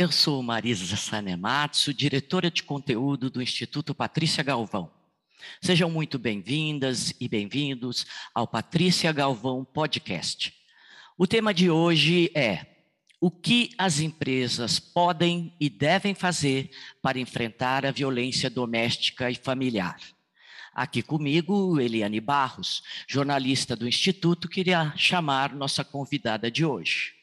Eu sou Marisa Sanematsu, diretora de conteúdo do Instituto Patrícia Galvão. Sejam muito bem-vindas e bem-vindos ao Patrícia Galvão Podcast. O tema de hoje é o que as empresas podem e devem fazer para enfrentar a violência doméstica e familiar. Aqui comigo, Eliane Barros, jornalista do Instituto, queria chamar nossa convidada de hoje.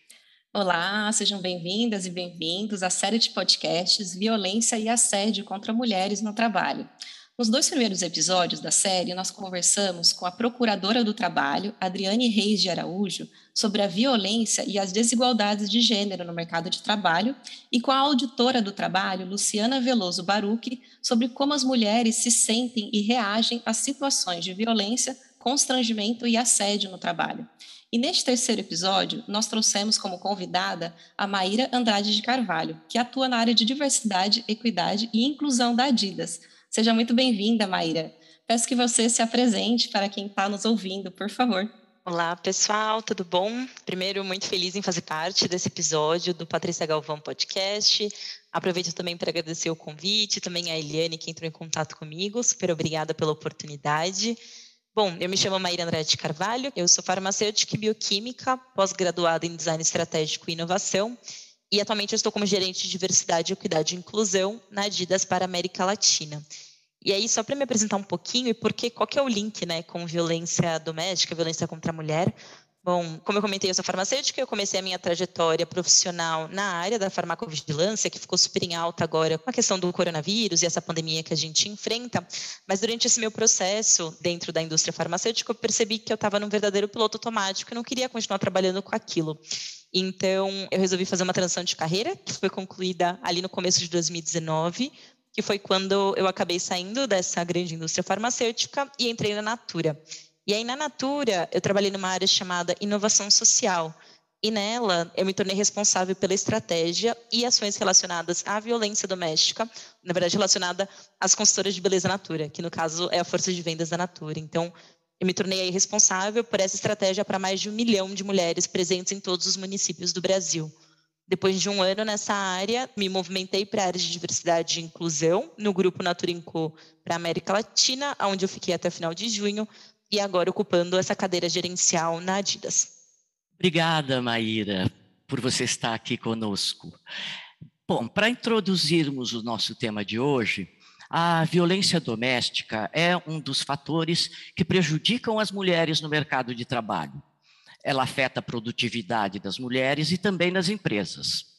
Olá, sejam bem-vindas e bem-vindos à série de podcasts Violência e Assédio contra Mulheres no Trabalho. Nos dois primeiros episódios da série, nós conversamos com a Procuradora do Trabalho, Adriane Reis de Araújo, sobre a violência e as desigualdades de gênero no mercado de trabalho, e com a auditora do trabalho, Luciana Veloso Barucchi, sobre como as mulheres se sentem e reagem às situações de violência, constrangimento e assédio no trabalho. E neste terceiro episódio, nós trouxemos como convidada a Maíra Andrade de Carvalho, que atua na área de diversidade, equidade e inclusão da Adidas Seja muito bem-vinda, Maíra. Peço que você se apresente para quem está nos ouvindo, por favor. Olá, pessoal, tudo bom? Primeiro, muito feliz em fazer parte desse episódio do Patrícia Galvão Podcast. Aproveito também para agradecer o convite, também a Eliane que entrou em contato comigo. Super obrigada pela oportunidade. Bom, eu me chamo Maíra Andrade Carvalho, eu sou farmacêutica e bioquímica, pós-graduada em design estratégico e inovação e atualmente eu estou como gerente de diversidade, equidade e inclusão na Adidas para a América Latina. E aí, só para me apresentar um pouquinho, e porque qual que é o link né, com violência doméstica, violência contra a mulher? Bom, como eu comentei, eu sou farmacêutica, eu comecei a minha trajetória profissional na área da farmacovigilância, que ficou super em alta agora com a questão do coronavírus e essa pandemia que a gente enfrenta. Mas durante esse meu processo dentro da indústria farmacêutica, eu percebi que eu estava num verdadeiro piloto automático e não queria continuar trabalhando com aquilo. Então, eu resolvi fazer uma transição de carreira, que foi concluída ali no começo de 2019, que foi quando eu acabei saindo dessa grande indústria farmacêutica e entrei na Natura. E aí, na Natura, eu trabalhei numa área chamada inovação social. E nela, eu me tornei responsável pela estratégia e ações relacionadas à violência doméstica, na verdade, relacionada às consultoras de beleza Natura, que no caso é a força de vendas da Natura. Então, eu me tornei responsável por essa estratégia para mais de um milhão de mulheres presentes em todos os municípios do Brasil. Depois de um ano nessa área, me movimentei para a área de diversidade e inclusão no grupo Naturinco para a América Latina, onde eu fiquei até final de junho, e agora ocupando essa cadeira gerencial na Adidas. Obrigada, Maíra, por você estar aqui conosco. Bom, para introduzirmos o nosso tema de hoje, a violência doméstica é um dos fatores que prejudicam as mulheres no mercado de trabalho. Ela afeta a produtividade das mulheres e também nas empresas.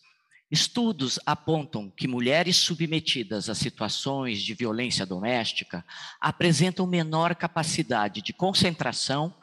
Estudos apontam que mulheres submetidas a situações de violência doméstica apresentam menor capacidade de concentração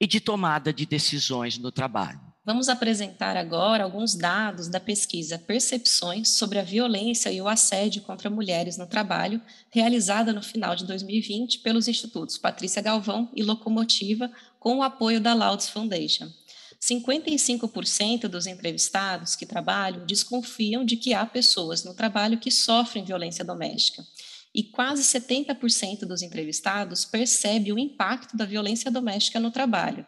e de tomada de decisões no trabalho. Vamos apresentar agora alguns dados da pesquisa Percepções sobre a Violência e o Assédio contra Mulheres no Trabalho, realizada no final de 2020 pelos institutos Patrícia Galvão e Locomotiva, com o apoio da Louds Foundation. 55% dos entrevistados que trabalham desconfiam de que há pessoas no trabalho que sofrem violência doméstica. E quase 70% dos entrevistados percebe o impacto da violência doméstica no trabalho.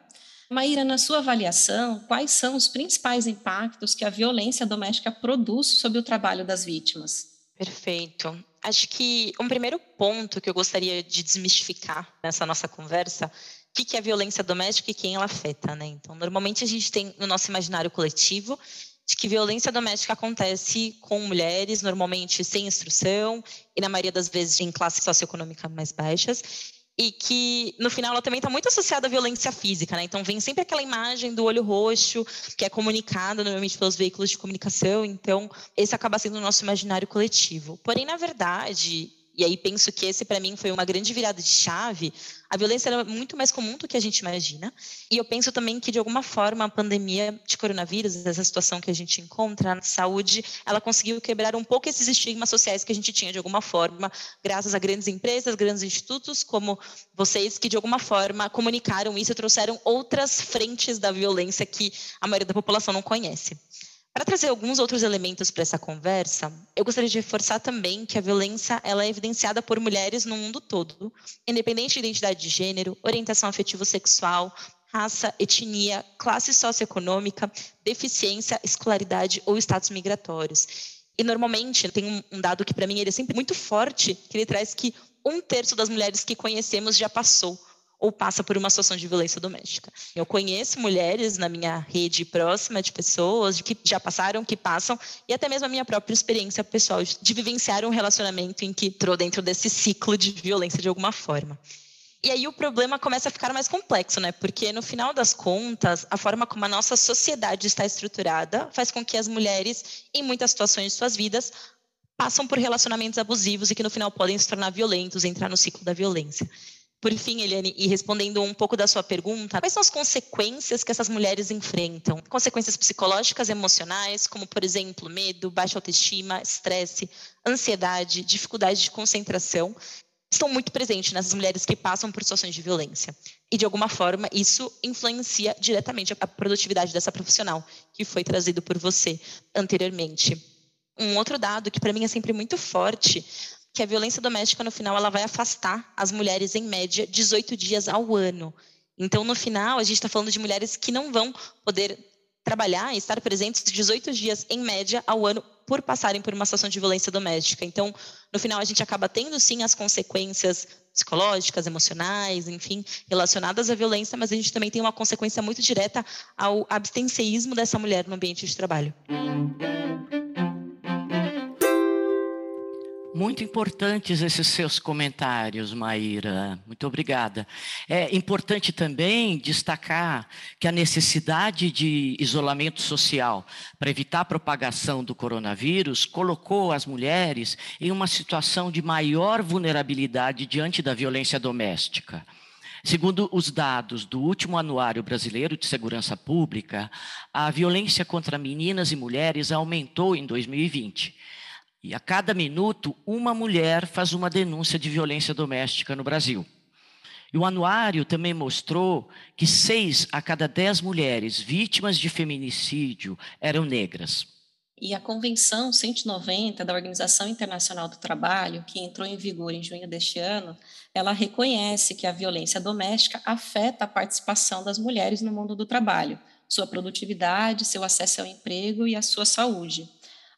Maíra, na sua avaliação, quais são os principais impactos que a violência doméstica produz sobre o trabalho das vítimas? Perfeito. Acho que um primeiro ponto que eu gostaria de desmistificar nessa nossa conversa o que é violência doméstica e quem ela afeta, né? Então, normalmente a gente tem no nosso imaginário coletivo de que violência doméstica acontece com mulheres, normalmente sem instrução e na maioria das vezes em classes socioeconômicas mais baixas e que no final ela também está muito associada à violência física, né? Então vem sempre aquela imagem do olho roxo que é comunicada normalmente pelos veículos de comunicação. Então esse acaba sendo o nosso imaginário coletivo. Porém, na verdade, e aí penso que esse para mim foi uma grande virada de chave. A violência é muito mais comum do que a gente imagina. E eu penso também que de alguma forma a pandemia de coronavírus, essa situação que a gente encontra na saúde, ela conseguiu quebrar um pouco esses estigmas sociais que a gente tinha de alguma forma, graças a grandes empresas, grandes institutos como vocês que de alguma forma comunicaram isso e trouxeram outras frentes da violência que a maioria da população não conhece. Para trazer alguns outros elementos para essa conversa, eu gostaria de reforçar também que a violência ela é evidenciada por mulheres no mundo todo, independente de identidade de gênero, orientação afetivo-sexual, raça, etnia, classe socioeconômica, deficiência, escolaridade ou status migratórios. E normalmente tem um dado que para mim ele é sempre muito forte, que ele traz que um terço das mulheres que conhecemos já passou ou passa por uma situação de violência doméstica. Eu conheço mulheres na minha rede próxima de pessoas que já passaram, que passam, e até mesmo a minha própria experiência pessoal de vivenciar um relacionamento em que entrou dentro desse ciclo de violência de alguma forma. E aí o problema começa a ficar mais complexo, né? Porque no final das contas, a forma como a nossa sociedade está estruturada faz com que as mulheres, em muitas situações de suas vidas, passam por relacionamentos abusivos e que no final podem se tornar violentos, entrar no ciclo da violência. Por fim, Eliane, e respondendo um pouco da sua pergunta, quais são as consequências que essas mulheres enfrentam? Consequências psicológicas, emocionais, como, por exemplo, medo, baixa autoestima, estresse, ansiedade, dificuldade de concentração, estão muito presentes nessas mulheres que passam por situações de violência. E, de alguma forma, isso influencia diretamente a produtividade dessa profissional, que foi trazido por você anteriormente. Um outro dado que, para mim, é sempre muito forte que a violência doméstica, no final, ela vai afastar as mulheres, em média, 18 dias ao ano. Então, no final, a gente está falando de mulheres que não vão poder trabalhar e estar presentes 18 dias, em média, ao ano, por passarem por uma situação de violência doméstica. Então, no final, a gente acaba tendo, sim, as consequências psicológicas, emocionais, enfim, relacionadas à violência, mas a gente também tem uma consequência muito direta ao abstencionismo dessa mulher no ambiente de trabalho. Muito importantes esses seus comentários, Maíra. Muito obrigada. É importante também destacar que a necessidade de isolamento social para evitar a propagação do coronavírus colocou as mulheres em uma situação de maior vulnerabilidade diante da violência doméstica. Segundo os dados do último Anuário Brasileiro de Segurança Pública, a violência contra meninas e mulheres aumentou em 2020 e a cada minuto, uma mulher faz uma denúncia de violência doméstica no Brasil. E o anuário também mostrou que seis a cada dez mulheres vítimas de feminicídio eram negras. E a Convenção 190 da Organização Internacional do Trabalho, que entrou em vigor em junho deste ano, ela reconhece que a violência doméstica afeta a participação das mulheres no mundo do trabalho, sua produtividade, seu acesso ao emprego e a sua saúde.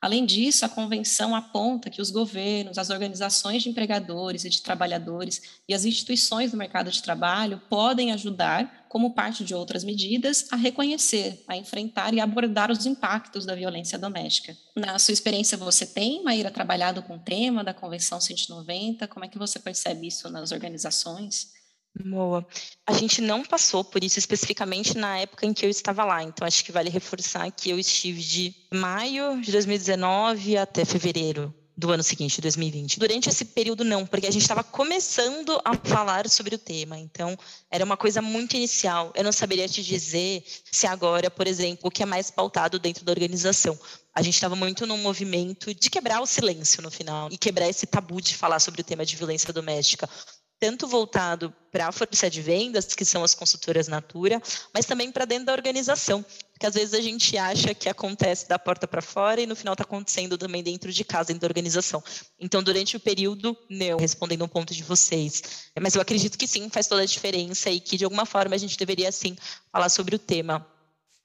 Além disso, a convenção aponta que os governos, as organizações de empregadores e de trabalhadores e as instituições do mercado de trabalho podem ajudar, como parte de outras medidas, a reconhecer, a enfrentar e abordar os impactos da violência doméstica. Na sua experiência, você tem, Maíra, trabalhado com o tema da Convenção 190? Como é que você percebe isso nas organizações? Boa. A gente não passou por isso especificamente na época em que eu estava lá, então acho que vale reforçar que eu estive de maio de 2019 até fevereiro do ano seguinte, 2020. Durante esse período, não, porque a gente estava começando a falar sobre o tema, então era uma coisa muito inicial. Eu não saberia te dizer se agora, por exemplo, o que é mais pautado dentro da organização. A gente estava muito num movimento de quebrar o silêncio no final e quebrar esse tabu de falar sobre o tema de violência doméstica tanto voltado para a força de vendas, que são as consultoras Natura, mas também para dentro da organização, porque às vezes a gente acha que acontece da porta para fora e no final está acontecendo também dentro de casa, dentro da organização. Então, durante o período, não, respondendo um ponto de vocês, mas eu acredito que sim, faz toda a diferença e que de alguma forma a gente deveria sim falar sobre o tema.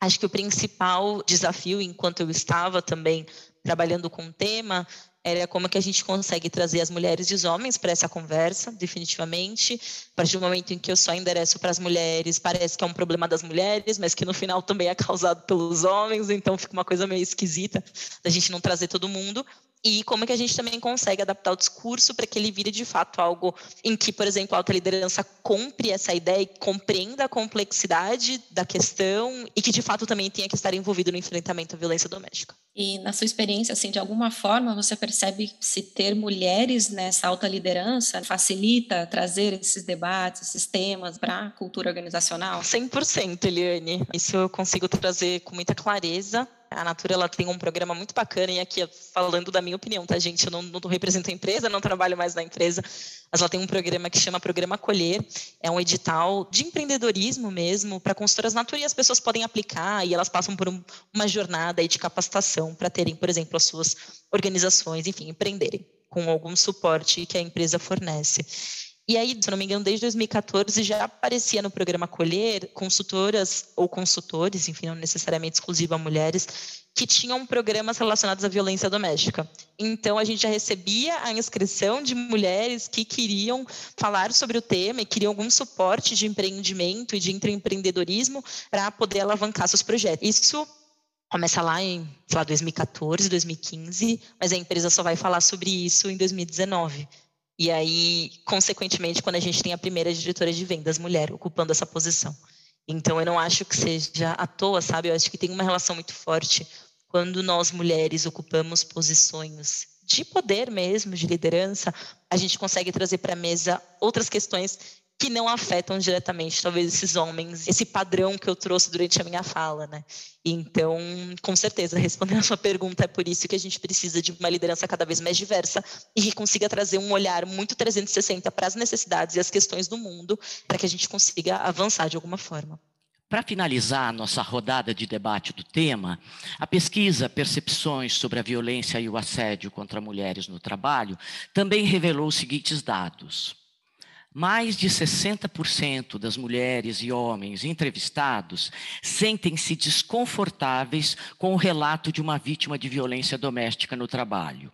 Acho que o principal desafio, enquanto eu estava também trabalhando com o tema, era como que a gente consegue trazer as mulheres e os homens para essa conversa, definitivamente. A partir do momento em que eu só endereço para as mulheres, parece que é um problema das mulheres, mas que no final também é causado pelos homens, então fica uma coisa meio esquisita da gente não trazer todo mundo e como que a gente também consegue adaptar o discurso para que ele vire de fato algo em que, por exemplo, a alta liderança compre essa ideia e compreenda a complexidade da questão e que de fato também tenha que estar envolvido no enfrentamento à violência doméstica. E na sua experiência, assim, de alguma forma você percebe se ter mulheres nessa alta liderança facilita trazer esses debates, esses temas para a cultura organizacional? 100%, Eliane. Isso eu consigo trazer com muita clareza a Natura ela tem um programa muito bacana, e aqui falando da minha opinião, tá, gente? Eu não, não represento a empresa, não trabalho mais na empresa, mas ela tem um programa que chama Programa Colher. É um edital de empreendedorismo mesmo, para consultoras Natura, e as pessoas podem aplicar, e elas passam por um, uma jornada de capacitação para terem, por exemplo, as suas organizações, enfim, empreenderem com algum suporte que a empresa fornece. E aí, se não me engano, desde 2014 já aparecia no programa Colher consultoras ou consultores, enfim, não necessariamente exclusivo a mulheres, que tinham programas relacionados à violência doméstica. Então, a gente já recebia a inscrição de mulheres que queriam falar sobre o tema e queriam algum suporte de empreendimento e de empreendedorismo para poder alavancar seus projetos. Isso começa lá em, sei lá, 2014, 2015, mas a empresa só vai falar sobre isso em 2019. E aí, consequentemente, quando a gente tem a primeira diretora de vendas mulher ocupando essa posição. Então, eu não acho que seja à toa, sabe? Eu acho que tem uma relação muito forte quando nós mulheres ocupamos posições de poder mesmo, de liderança, a gente consegue trazer para a mesa outras questões que não afetam diretamente, talvez, esses homens, esse padrão que eu trouxe durante a minha fala, né? Então, com certeza, respondendo a sua pergunta, é por isso que a gente precisa de uma liderança cada vez mais diversa e que consiga trazer um olhar muito 360 para as necessidades e as questões do mundo, para que a gente consiga avançar de alguma forma. Para finalizar a nossa rodada de debate do tema, a pesquisa Percepções sobre a Violência e o Assédio contra Mulheres no Trabalho também revelou os seguintes dados. Mais de 60% das mulheres e homens entrevistados sentem-se desconfortáveis com o relato de uma vítima de violência doméstica no trabalho.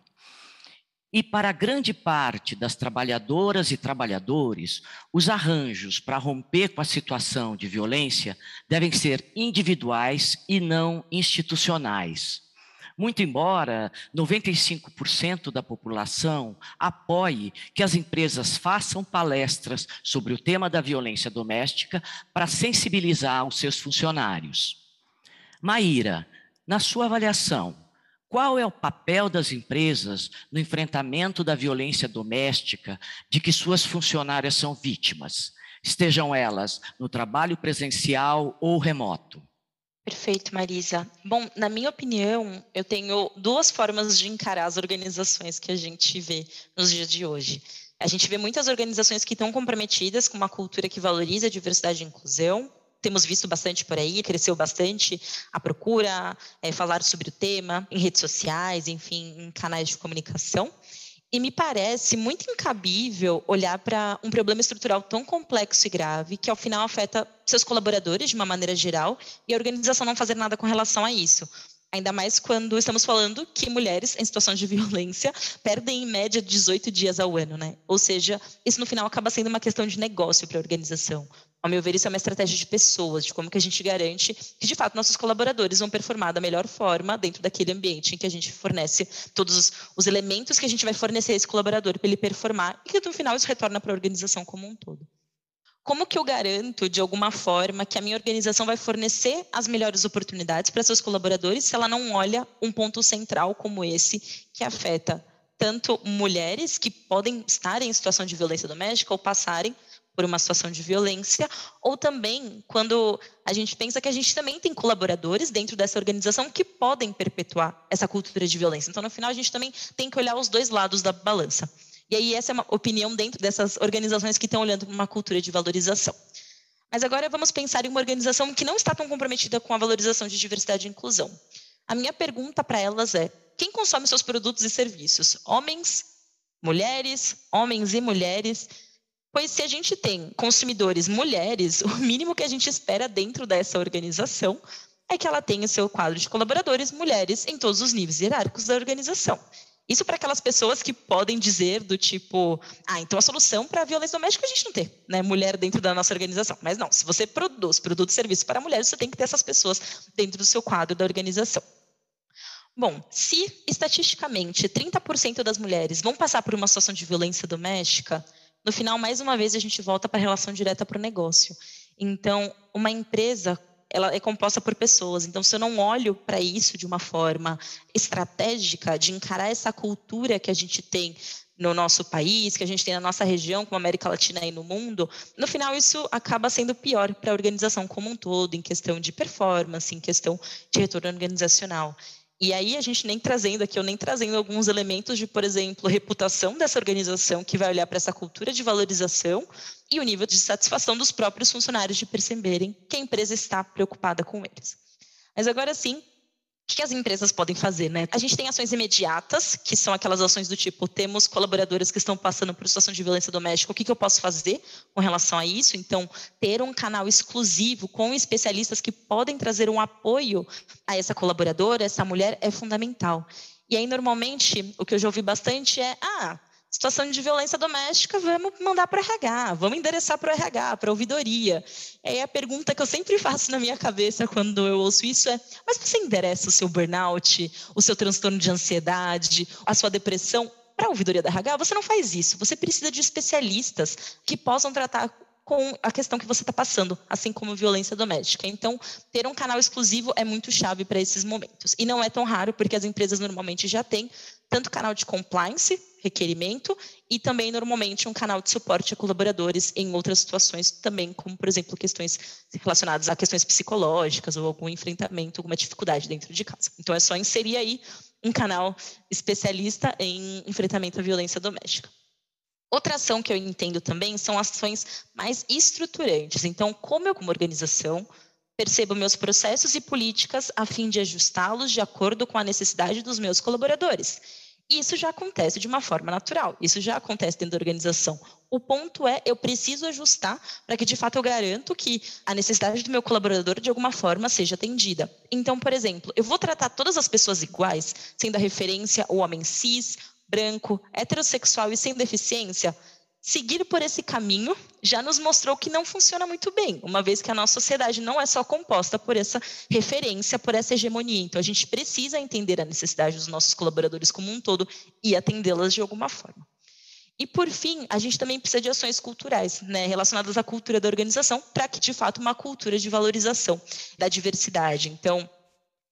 E para grande parte das trabalhadoras e trabalhadores, os arranjos para romper com a situação de violência devem ser individuais e não institucionais. Muito embora 95% da população apoie que as empresas façam palestras sobre o tema da violência doméstica para sensibilizar os seus funcionários. Maíra, na sua avaliação, qual é o papel das empresas no enfrentamento da violência doméstica de que suas funcionárias são vítimas, estejam elas no trabalho presencial ou remoto? Perfeito, Marisa. Bom, na minha opinião, eu tenho duas formas de encarar as organizações que a gente vê nos dias de hoje. A gente vê muitas organizações que estão comprometidas com uma cultura que valoriza a diversidade e inclusão, temos visto bastante por aí, cresceu bastante a procura, é, falar sobre o tema em redes sociais, enfim, em canais de comunicação. E me parece muito incabível olhar para um problema estrutural tão complexo e grave, que ao final afeta seus colaboradores de uma maneira geral, e a organização não fazer nada com relação a isso. Ainda mais quando estamos falando que mulheres em situação de violência perdem em média 18 dias ao ano, né? Ou seja, isso no final acaba sendo uma questão de negócio para a organização. Ao meu ver, isso é uma estratégia de pessoas, de como que a gente garante que, de fato, nossos colaboradores vão performar da melhor forma dentro daquele ambiente em que a gente fornece todos os, os elementos que a gente vai fornecer a esse colaborador para ele performar e que, no final, isso retorna para a organização como um todo. Como que eu garanto, de alguma forma, que a minha organização vai fornecer as melhores oportunidades para seus colaboradores se ela não olha um ponto central como esse, que afeta tanto mulheres que podem estar em situação de violência doméstica ou passarem por uma situação de violência, ou também quando a gente pensa que a gente também tem colaboradores dentro dessa organização que podem perpetuar essa cultura de violência. Então, no final, a gente também tem que olhar os dois lados da balança. E aí, essa é uma opinião dentro dessas organizações que estão olhando para uma cultura de valorização. Mas agora vamos pensar em uma organização que não está tão comprometida com a valorização de diversidade e inclusão. A minha pergunta para elas é: quem consome seus produtos e serviços? Homens, mulheres, homens e mulheres? Pois se a gente tem consumidores mulheres, o mínimo que a gente espera dentro dessa organização é que ela tenha o seu quadro de colaboradores mulheres em todos os níveis hierárquicos da organização. Isso para aquelas pessoas que podem dizer do tipo, ah, então a solução para a violência doméstica a gente não tem, né, mulher dentro da nossa organização. Mas não, se você produz produto e serviço para mulheres, você tem que ter essas pessoas dentro do seu quadro da organização. Bom, se estatisticamente 30% das mulheres vão passar por uma situação de violência doméstica, no final, mais uma vez, a gente volta para a relação direta para o negócio. Então, uma empresa ela é composta por pessoas. Então, se eu não olho para isso de uma forma estratégica, de encarar essa cultura que a gente tem no nosso país, que a gente tem na nossa região, como América Latina e no mundo, no final isso acaba sendo pior para a organização como um todo, em questão de performance, em questão de retorno organizacional. E aí a gente nem trazendo aqui, eu nem trazendo alguns elementos de, por exemplo, reputação dessa organização que vai olhar para essa cultura de valorização e o nível de satisfação dos próprios funcionários de perceberem que a empresa está preocupada com eles. Mas agora sim, o que as empresas podem fazer, né? A gente tem ações imediatas, que são aquelas ações do tipo, temos colaboradores que estão passando por situação de violência doméstica, o que, que eu posso fazer com relação a isso? Então, ter um canal exclusivo com especialistas que podem trazer um apoio a essa colaboradora, essa mulher, é fundamental. E aí, normalmente, o que eu já ouvi bastante é, ah, situação de violência doméstica, vamos mandar para o RH, vamos endereçar para o RH, para a ouvidoria. E aí a pergunta que eu sempre faço na minha cabeça quando eu ouço isso é: mas você endereça o seu burnout, o seu transtorno de ansiedade, a sua depressão para a ouvidoria da RH? Você não faz isso. Você precisa de especialistas que possam tratar com a questão que você está passando, assim como violência doméstica. Então, ter um canal exclusivo é muito chave para esses momentos. E não é tão raro, porque as empresas normalmente já têm tanto canal de compliance, requerimento, e também normalmente um canal de suporte a colaboradores em outras situações também, como por exemplo questões relacionadas a questões psicológicas ou algum enfrentamento, alguma dificuldade dentro de casa. Então é só inserir aí um canal especialista em enfrentamento à violência doméstica. Outra ação que eu entendo também são ações mais estruturantes. Então, como eu, como organização, percebo meus processos e políticas a fim de ajustá-los de acordo com a necessidade dos meus colaboradores. Isso já acontece de uma forma natural, isso já acontece dentro da organização. O ponto é, eu preciso ajustar para que, de fato, eu garanto que a necessidade do meu colaborador, de alguma forma, seja atendida. Então, por exemplo, eu vou tratar todas as pessoas iguais, sendo a referência o homem cis, branco, heterossexual e sem deficiência, seguir por esse caminho já nos mostrou que não funciona muito bem, uma vez que a nossa sociedade não é só composta por essa referência, por essa hegemonia. Então, a gente precisa entender a necessidade dos nossos colaboradores como um todo e atendê-las de alguma forma. E, por fim, a gente também precisa de ações culturais, né, relacionadas à cultura da organização, para que, de fato, uma cultura de valorização da diversidade. Então,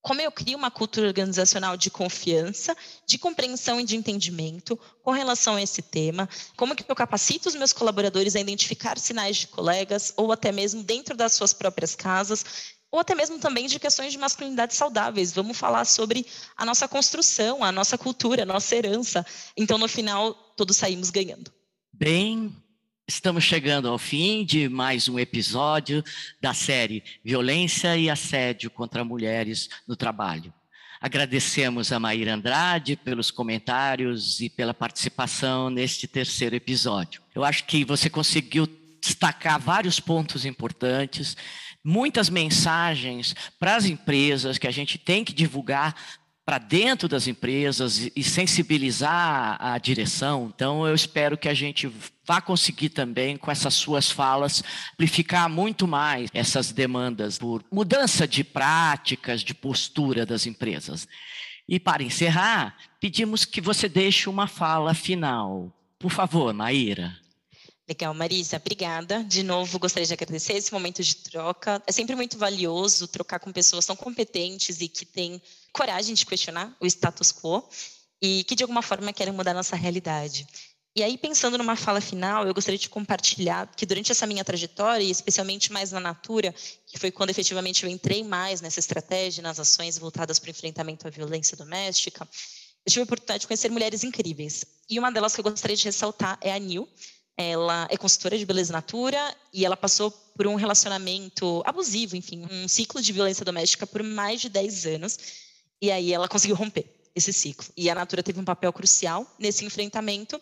como eu crio uma cultura organizacional de confiança, de compreensão e de entendimento com relação a esse tema, como que eu capacito os meus colaboradores a identificar sinais de colegas ou até mesmo dentro das suas próprias casas, ou até mesmo também de questões de masculinidade saudáveis. Vamos falar sobre a nossa construção, a nossa cultura, a nossa herança. Então, no final, todos saímos ganhando. Bem Estamos chegando ao fim de mais um episódio da série Violência e Assédio contra Mulheres no Trabalho. Agradecemos a Maíra Andrade pelos comentários e pela participação neste terceiro episódio. Eu acho que você conseguiu destacar vários pontos importantes, muitas mensagens para as empresas que a gente tem que divulgar para dentro das empresas e sensibilizar a direção. Então, eu espero que a gente vá conseguir também, com essas suas falas, amplificar muito mais essas demandas por mudança de práticas, de postura das empresas. E para encerrar, pedimos que você deixe uma fala final. Por favor, Maíra. Legal, Marisa, obrigada. De novo, gostaria de agradecer esse momento de troca. É sempre muito valioso trocar com pessoas tão competentes e que têm coragem de questionar o status quo e que de alguma forma querem mudar nossa realidade. E aí, pensando numa fala final, eu gostaria de compartilhar que durante essa minha trajetória, e especialmente mais na Natura, que foi quando efetivamente eu entrei mais nessa estratégia, nas ações voltadas para o enfrentamento à violência doméstica, eu tive a oportunidade de conhecer mulheres incríveis. E uma delas que eu gostaria de ressaltar é a Nil. Ela é consultora de beleza natura e ela passou por um relacionamento abusivo, enfim, um ciclo de violência doméstica por mais de 10 anos. E aí ela conseguiu romper esse ciclo. E a Natura teve um papel crucial nesse enfrentamento.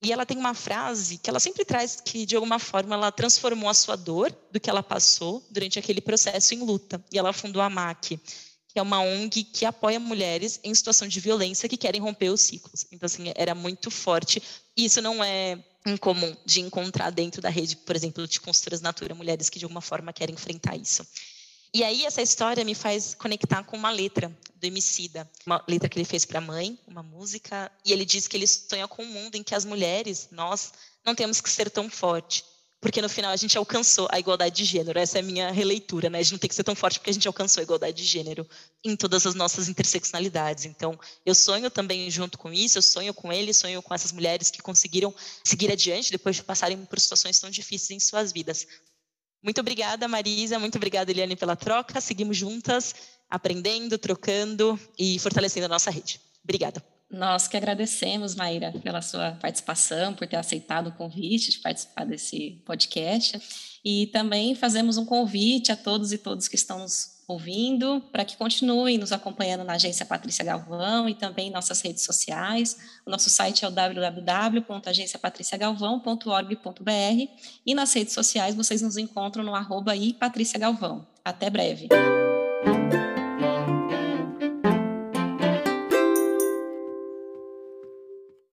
E ela tem uma frase que ela sempre traz que, de alguma forma, ela transformou a sua dor do que ela passou durante aquele processo em luta. E ela fundou a MAC, que é uma ONG que apoia mulheres em situação de violência que querem romper os ciclos. Então, assim, era muito forte. E isso não é incomum de encontrar dentro da rede, por exemplo, de consultoras Natura, mulheres que, de alguma forma, querem enfrentar isso. E aí essa história me faz conectar com uma letra do Emicida, uma letra que ele fez para a mãe, uma música, e ele diz que ele sonha com um mundo em que as mulheres, nós, não temos que ser tão forte, porque no final a gente alcançou a igualdade de gênero. Essa é a minha releitura, né? A gente não tem que ser tão forte porque a gente alcançou a igualdade de gênero em todas as nossas interseccionalidades. Então, eu sonho também junto com isso, eu sonho com ele, sonho com essas mulheres que conseguiram seguir adiante depois de passarem por situações tão difíceis em suas vidas. Muito obrigada, Marisa. Muito obrigada, Eliane, pela troca. Seguimos juntas, aprendendo, trocando e fortalecendo a nossa rede. Obrigada. Nós que agradecemos, Maíra, pela sua participação, por ter aceitado o convite de participar desse podcast. E também fazemos um convite a todos e todas que estão nos ouvindo, para que continuem nos acompanhando na agência Patrícia Galvão e também em nossas redes sociais. O nosso site é o www.agenciapatriciagalvão.org.br e nas redes sociais vocês nos encontram no arroba. Até breve.